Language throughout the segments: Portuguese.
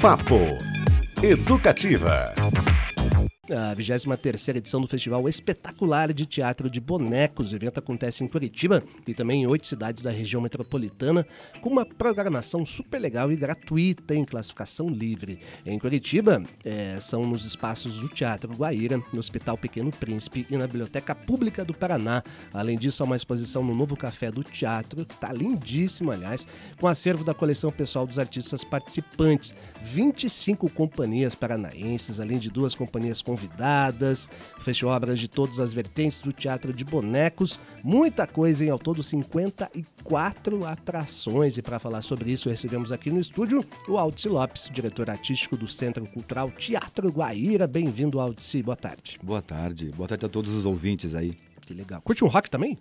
Papo Educativa a 23 edição do Festival Espetacular de Teatro de Bonecos. O evento acontece em Curitiba e também em oito cidades da região metropolitana, com uma programação super legal e gratuita em classificação livre. Em Curitiba, é, são nos espaços do Teatro Guaíra, no Hospital Pequeno Príncipe e na Biblioteca Pública do Paraná. Além disso, há uma exposição no Novo Café do Teatro, que está lindíssimo, aliás, com acervo da coleção pessoal dos artistas participantes. 25 companhias paranaenses, além de duas companhias com convidadas, fechou obras de todas as vertentes do teatro de bonecos, muita coisa em ao todo 54 atrações. E para falar sobre isso, recebemos aqui no estúdio o Aldici Lopes, diretor artístico do Centro Cultural Teatro Guaíra. Bem-vindo, Aldici, boa tarde. Boa tarde, boa tarde a todos os ouvintes aí. Que legal. Curte um rock também?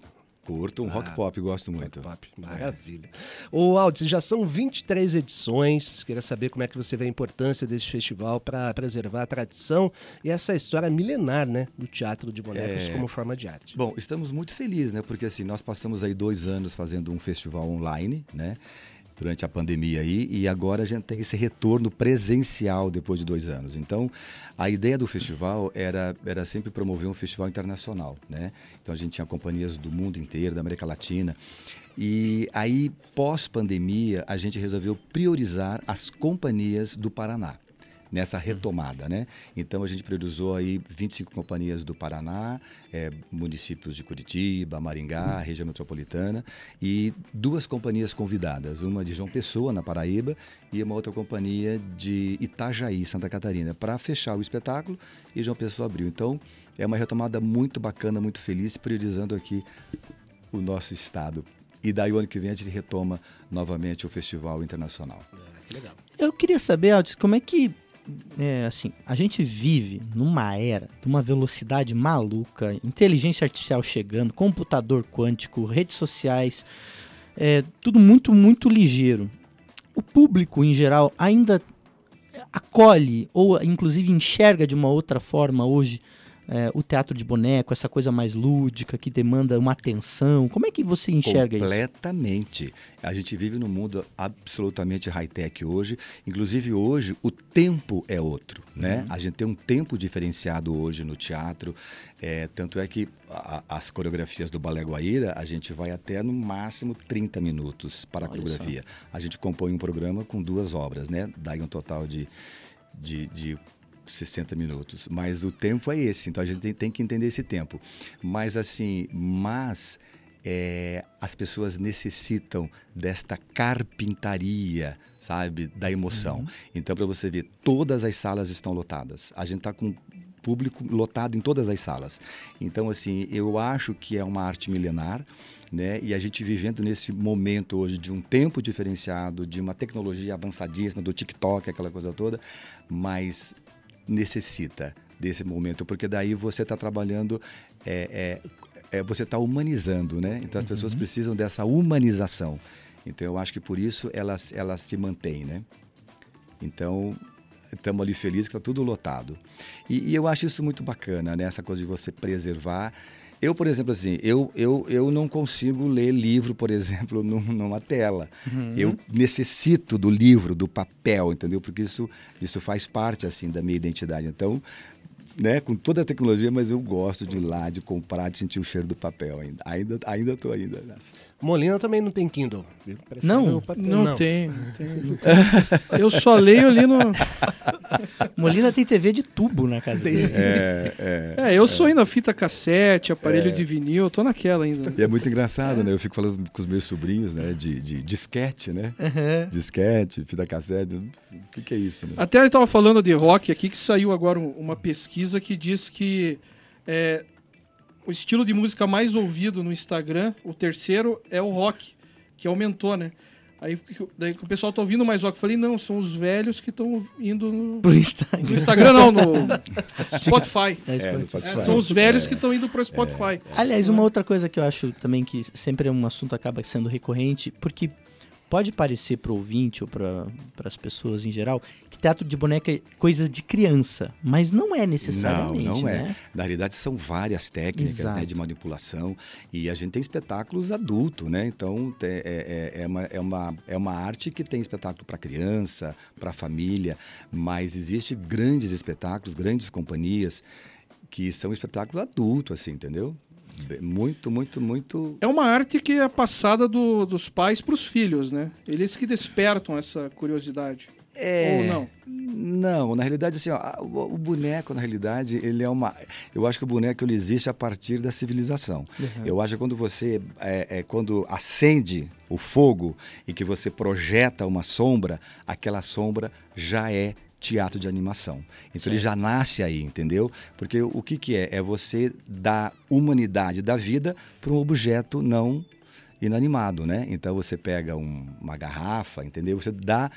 Curto um ah, rock pop, gosto muito. Rock pop, maravilha. É. Ô, Aldi, já são 23 edições. Queria saber como é que você vê a importância desse festival para preservar a tradição e essa história milenar, né, do teatro de bonecos é... como forma de arte. Bom, estamos muito felizes, né, porque assim, nós passamos aí dois anos fazendo um festival online, né, durante a pandemia aí, e agora a gente tem esse retorno presencial depois de dois anos. Então, a ideia do festival era, era sempre promover um festival internacional, né? Então a gente tinha companhias do mundo inteiro, da América Latina. E aí, pós-pandemia, a gente resolveu priorizar as companhias do Paraná nessa retomada, né? Então a gente priorizou aí 25 companhias do Paraná, é, municípios de Curitiba, Maringá, região metropolitana e duas companhias convidadas, uma de João Pessoa na Paraíba e uma outra companhia de Itajaí, Santa Catarina, para fechar o espetáculo e João Pessoa abriu. Então é uma retomada muito bacana, muito feliz, priorizando aqui o nosso estado. E daí o ano que vem a gente retoma novamente o Festival Internacional. É, que legal. Eu queria saber, Aldis, como é que é, assim, a gente vive numa era de uma velocidade maluca, inteligência artificial chegando, computador quântico, redes sociais, é, tudo muito, muito ligeiro. O público, em geral, ainda acolhe ou inclusive enxerga de uma outra forma hoje é, o teatro de boneco, essa coisa mais lúdica que demanda uma atenção? Como é que você enxerga Completamente. isso? Completamente. A gente vive num mundo absolutamente high-tech hoje. Inclusive, hoje, o tempo é outro. Né? Uhum. A gente tem um tempo diferenciado hoje no teatro. É, tanto é que a, as coreografias do Balé Guaíra, a gente vai até no máximo 30 minutos para a Olha coreografia. Só. A gente compõe um programa com duas obras, né? Daí um total de, de, de 60 minutos. Mas o tempo é esse, então a gente tem, tem que entender esse tempo. Mas assim, mas é, as pessoas necessitam desta carpintaria, sabe, da emoção. Uhum. Então, para você ver, todas as salas estão lotadas. A gente está com público lotado em todas as salas. Então, assim, eu acho que é uma arte milenar, né? E a gente vivendo nesse momento hoje de um tempo diferenciado, de uma tecnologia avançadíssima, do TikTok, aquela coisa toda, mas necessita desse momento, porque daí você está trabalhando, é, é, é você está humanizando, né? Então as uhum. pessoas precisam dessa humanização. Então eu acho que por isso elas, elas se mantêm, né? Então estamos ali felizes que está tudo lotado. E, e, eu acho isso muito bacana, né? Essa coisa de você preservar eu, por exemplo, assim, eu, eu, eu não consigo ler livro, por exemplo, numa tela. Uhum. Eu necessito do livro, do papel, entendeu? Porque isso, isso faz parte, assim, da minha identidade. Então, né, com toda a tecnologia, mas eu gosto de ir lá, de comprar, de sentir o cheiro do papel ainda. Ainda, ainda tô ainda nessa. Molina também não tem Kindle. Não, não, não, tem, não tem, não tem. Eu só leio ali no. Molina tem TV de tubo na casa dele. É, é, é eu é. sou ainda fita cassete, aparelho é. de vinil, eu tô naquela ainda. E é muito engraçado, né? Eu fico falando com os meus sobrinhos, né? De, de disquete, né? Uhum. Disquete, fita cassete. O que, que é isso, né? Até ele tava falando de rock aqui, que saiu agora uma pesquisa que diz que. É, o estilo de música mais ouvido no Instagram, o terceiro é o rock, que aumentou, né? Aí daí o pessoal tá ouvindo mais rock. Eu falei, não, são os velhos que estão indo no. Pro Instagram. No Instagram, não, no Spotify. É, é, Spotify. É, são os velhos é. que estão indo pro Spotify. Aliás, uma outra coisa que eu acho também que sempre é um assunto acaba sendo recorrente, porque pode parecer para o ouvinte ou para as pessoas em geral que teatro de boneca é coisa de criança, mas não é necessariamente. Não, não né? é. Na realidade, são várias técnicas né, de manipulação e a gente tem espetáculos adultos, né? Então é, é, é, uma, é, uma, é uma arte que tem espetáculo para criança, para família, mas existe grandes espetáculos, grandes companhias que são espetáculos adultos, assim, entendeu? Muito, muito, muito. É uma arte que é passada do, dos pais para os filhos, né? Eles que despertam essa curiosidade. É, Ou não? Não, na realidade, assim, ó, o, o, boneco, na realidade, ele é uma. Eu acho que o boneco ele existe a partir da civilização. Uhum. Eu acho que quando você. É, é, quando acende o fogo e que você projeta uma sombra, aquela sombra já é teatro de animação. Então ele já nasce aí, entendeu? Porque o que, que é? É você dar humanidade da vida para um objeto não inanimado, né? Então você pega um, uma garrafa, entendeu? Você dá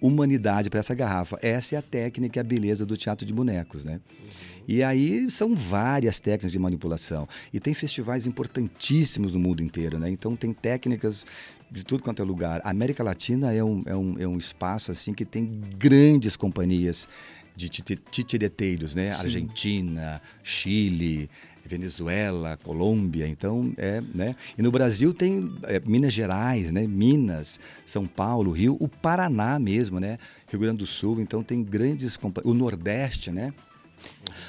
humanidade para essa garrafa. Essa é a técnica e a beleza do teatro de bonecos, né? Uhum. E aí são várias técnicas de manipulação. E tem festivais importantíssimos no mundo inteiro, né? Então tem técnicas de tudo quanto é lugar. A América Latina é um, é um, é um espaço assim que tem grandes companhias de titireteiros, né? Sim. Argentina, Chile, Venezuela, Colômbia, então é, né? E no Brasil tem é, Minas Gerais, né? Minas, São Paulo, Rio, o Paraná mesmo, né? Rio Grande do Sul, então tem grandes o Nordeste, né?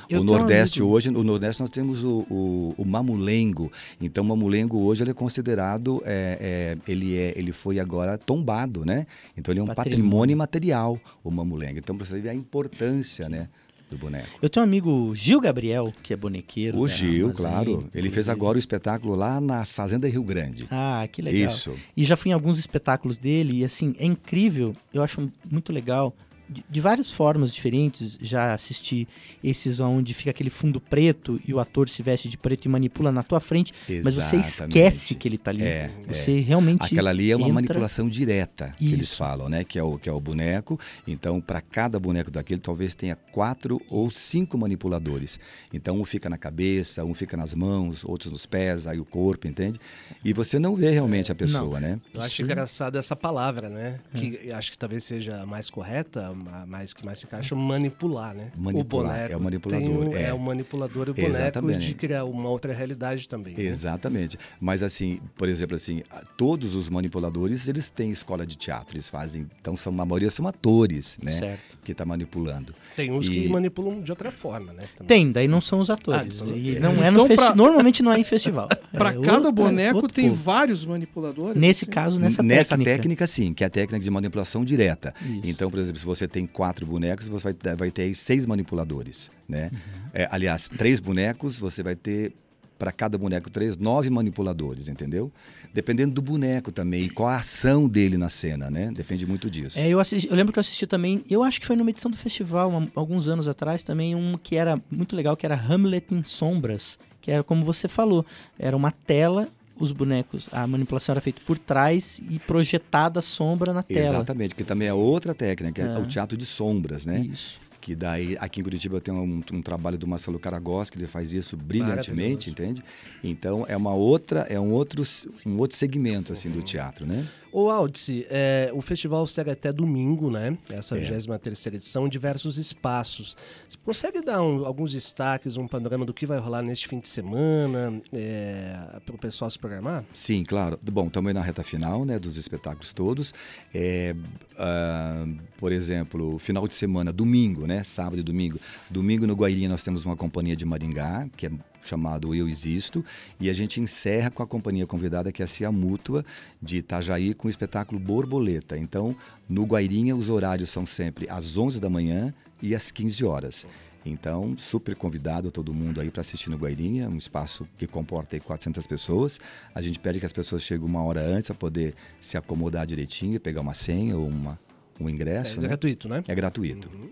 Eu o Nordeste hoje, o Nordeste nós temos o, o, o, mamulengo. Então, o mamulengo hoje ele é considerado, é, é, ele é, ele foi agora tombado, né? Então, ele é um patrimônio, patrimônio material, o mamulengo. Então, para você ver a importância, né? Do boneco. Eu tenho um amigo Gil Gabriel, que é bonequeiro. O Gil, claro. Ele fez agora o espetáculo lá na Fazenda Rio Grande. Ah, que legal. Isso. E já fui em alguns espetáculos dele e assim, é incrível. Eu acho muito legal de, de, várias formas diferentes. Já assisti esses onde fica aquele fundo preto e o ator se veste de preto e manipula na tua frente, Exatamente. mas você esquece que ele está ali. É, você é. realmente Aquela ali é uma entra... manipulação direta que Isso. eles falam, né? Que é o que é o boneco. Então, para cada boneco daquele, talvez tenha quatro ou cinco manipuladores. Então, um fica na cabeça, um fica nas mãos, outros nos pés, aí o corpo, entende? E você não vê realmente a pessoa, não. né? Eu acho engraçado essa palavra, né? É. Que acho que talvez seja mais correta, mais que mais se encaixa manipular, né? Manipular, o é o manipulador. Um, é. é. o manipulador e o boneco Exatamente. de criar uma outra realidade também. Né? Exatamente. Mas assim, por exemplo, assim, todos os manipuladores, eles têm escola de teatro, eles fazem, então são, a maioria são atores, né? Certo. Que está manipulando. Tem uns e... que manipulam de outra forma, né? Também. Tem, daí não são os atores. Ah, e não é então, no pra... Normalmente não é em festival. Para é cada boneco tem povo. vários manipuladores. Nesse assim? caso, nessa, nessa técnica. técnica. sim, que é a técnica de manipulação direta. Isso. Então, por exemplo, se você tem quatro bonecos, você vai ter, vai ter aí seis manipuladores, né? Uhum. É, aliás, três bonecos, você vai ter para cada boneco três, nove manipuladores, entendeu? Dependendo do boneco também, e qual a ação dele na cena, né? Depende muito disso. É, eu, assisti, eu lembro que eu assisti também, eu acho que foi numa edição do festival, alguns anos atrás, também um que era muito legal, que era Hamlet em Sombras, que era como você falou, era uma tela os bonecos, a manipulação era feita por trás e projetada a sombra na tela. Exatamente, que também é outra técnica, é, é o teatro de sombras, né? Isso que daí aqui em Curitiba eu tenho um, um trabalho do Marcelo Caragos que ele faz isso brilhantemente, entende? Então é uma outra, é um outro, um outro segmento assim do teatro, né? Ô, Aldice, é, o festival segue até domingo, né? Essa é. 23 edição, diversos espaços. Você consegue dar um, alguns destaques, um panorama do que vai rolar neste fim de semana, é, para o pessoal se programar? Sim, claro. Bom, também na reta final, né, dos espetáculos todos. É, uh, por exemplo, final de semana, domingo, né? Sábado e domingo. Domingo no Guairinha nós temos uma companhia de Maringá, que é chamado Eu Existo, e a gente encerra com a companhia convidada, que é a Cia Mútua, de Itajaí, com o espetáculo Borboleta. Então, no Guairinha, os horários são sempre às 11 da manhã e às 15 horas. Então, super convidado todo mundo aí para assistir no Guairinha, um espaço que comporta aí 400 pessoas. A gente pede que as pessoas cheguem uma hora antes para poder se acomodar direitinho, pegar uma senha ou uma, um ingresso. É, né? gratuito, né? É gratuito. Uhum.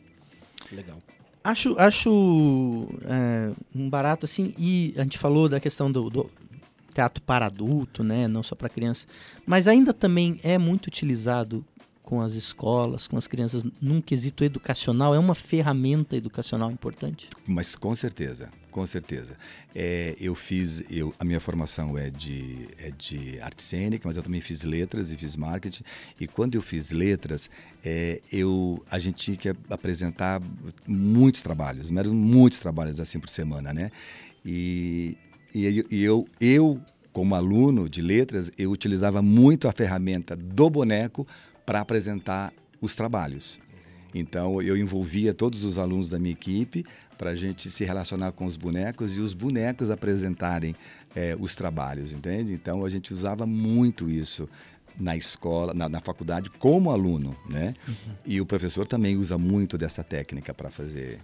Legal. Acho, acho é, um barato assim, e a gente falou da questão do, do teatro para adulto, né, não só para criança, mas ainda também é muito utilizado com as escolas, com as crianças, num quesito educacional, é uma ferramenta educacional importante? Mas com certeza, Com certeza. É, eu fiz, eu, a minha formação é de, é de arte cênica, mas eu também fiz letras e fiz marketing. E quando eu fiz letras, é, eu, a gente tinha que apresentar muitos trabalhos, eram muitos trabalhos assim por semana, né? E, e, e eu, eu, como aluno de letras, eu utilizava muito a ferramenta do boneco para apresentar os trabalhos. Então, eu envolvia todos os alunos da minha equipe para a gente se relacionar com os bonecos e os bonecos apresentarem é, os trabalhos, entende? Então, a gente usava muito isso na escola, na, na faculdade, como aluno, né? Uhum. E o professor também usa muito dessa técnica para fazer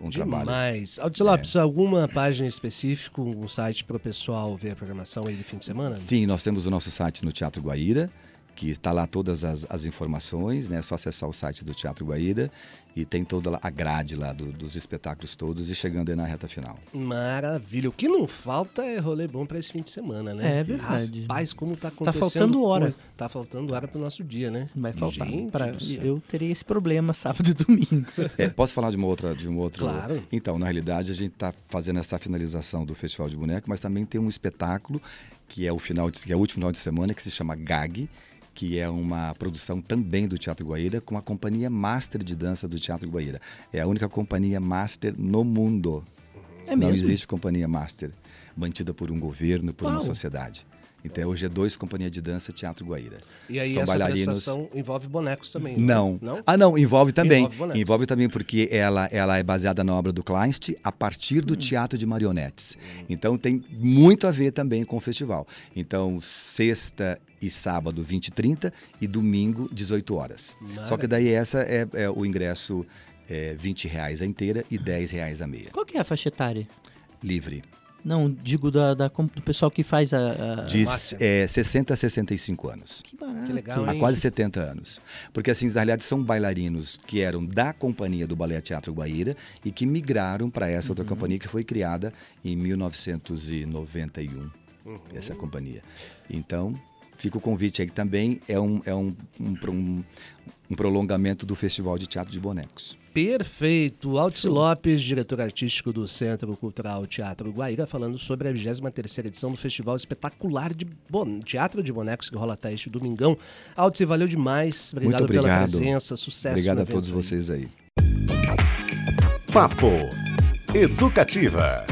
um Demais. trabalho. Mas, Aldilopes, é. alguma página específica, um site para o pessoal ver a programação aí de fim de semana? Sim, nós temos o nosso site no Teatro Guaíra, que está lá todas as, as informações, né? É só acessar o site do Teatro Guaíra e tem toda a grade lá do, dos espetáculos todos e chegando aí na reta final. Maravilha. O que não falta é rolê bom para esse fim de semana, né? É verdade. Rapaz, como tá acontecendo. Tá faltando hora. Tá faltando hora pro nosso dia, né? Vai faltar. Gente pra... Eu teria esse problema sábado e domingo. É, posso falar de uma outra, de um outro. Claro. Então, na realidade, a gente está fazendo essa finalização do Festival de Boneco, mas também tem um espetáculo que é o final de, que é o último final de semana que se chama GAG que é uma produção também do Teatro Guaíra, com a companhia master de dança do Teatro Guaíra. É a única companhia master no mundo. É Não mesmo? existe companhia master mantida por um governo, por Uau. uma sociedade. Então hoje é dois companhia de dança Teatro Guaíra. E aí São essa bailarinos. envolve bonecos também, Não. Não? Ah, não, envolve também. Envolve. Envolve, também porque ela, ela é baseada na obra do Kleinst a partir Hum. do teatro de marionetes. Então tem muito a ver também com o festival. Então, sexta e sábado, 20 e 30 e domingo, 18 horas. Só que daí essa é, é o ingresso é 20 reais a inteira e 10 reais a meia. Qual que é a faixa etária? Livre. Não, digo da, da- do pessoal que faz a. a- De é, 60 a 65 anos. Que barato. Que legal, Há hein? quase 70 anos. Porque, assim, na realidade, são bailarinos que eram da companhia do Balé Teatro Guaíra e que migraram para essa outra companhia que foi criada em 1991. Essa companhia. Então, fica o convite aí que também é um, é um, um, um- um prolongamento do Festival de Teatro de Bonecos. Perfeito. Alci Lopes, diretor artístico do Centro Cultural Teatro Guaíra, falando sobre a 23ª edição do Festival Espetacular de Bon- Teatro de Bonecos que rola até este domingão. Alci, valeu demais. Obrigado, Muito pela obrigado. presença. Sucesso Obrigado no a todos aí. vocês aí. Papo Educativa.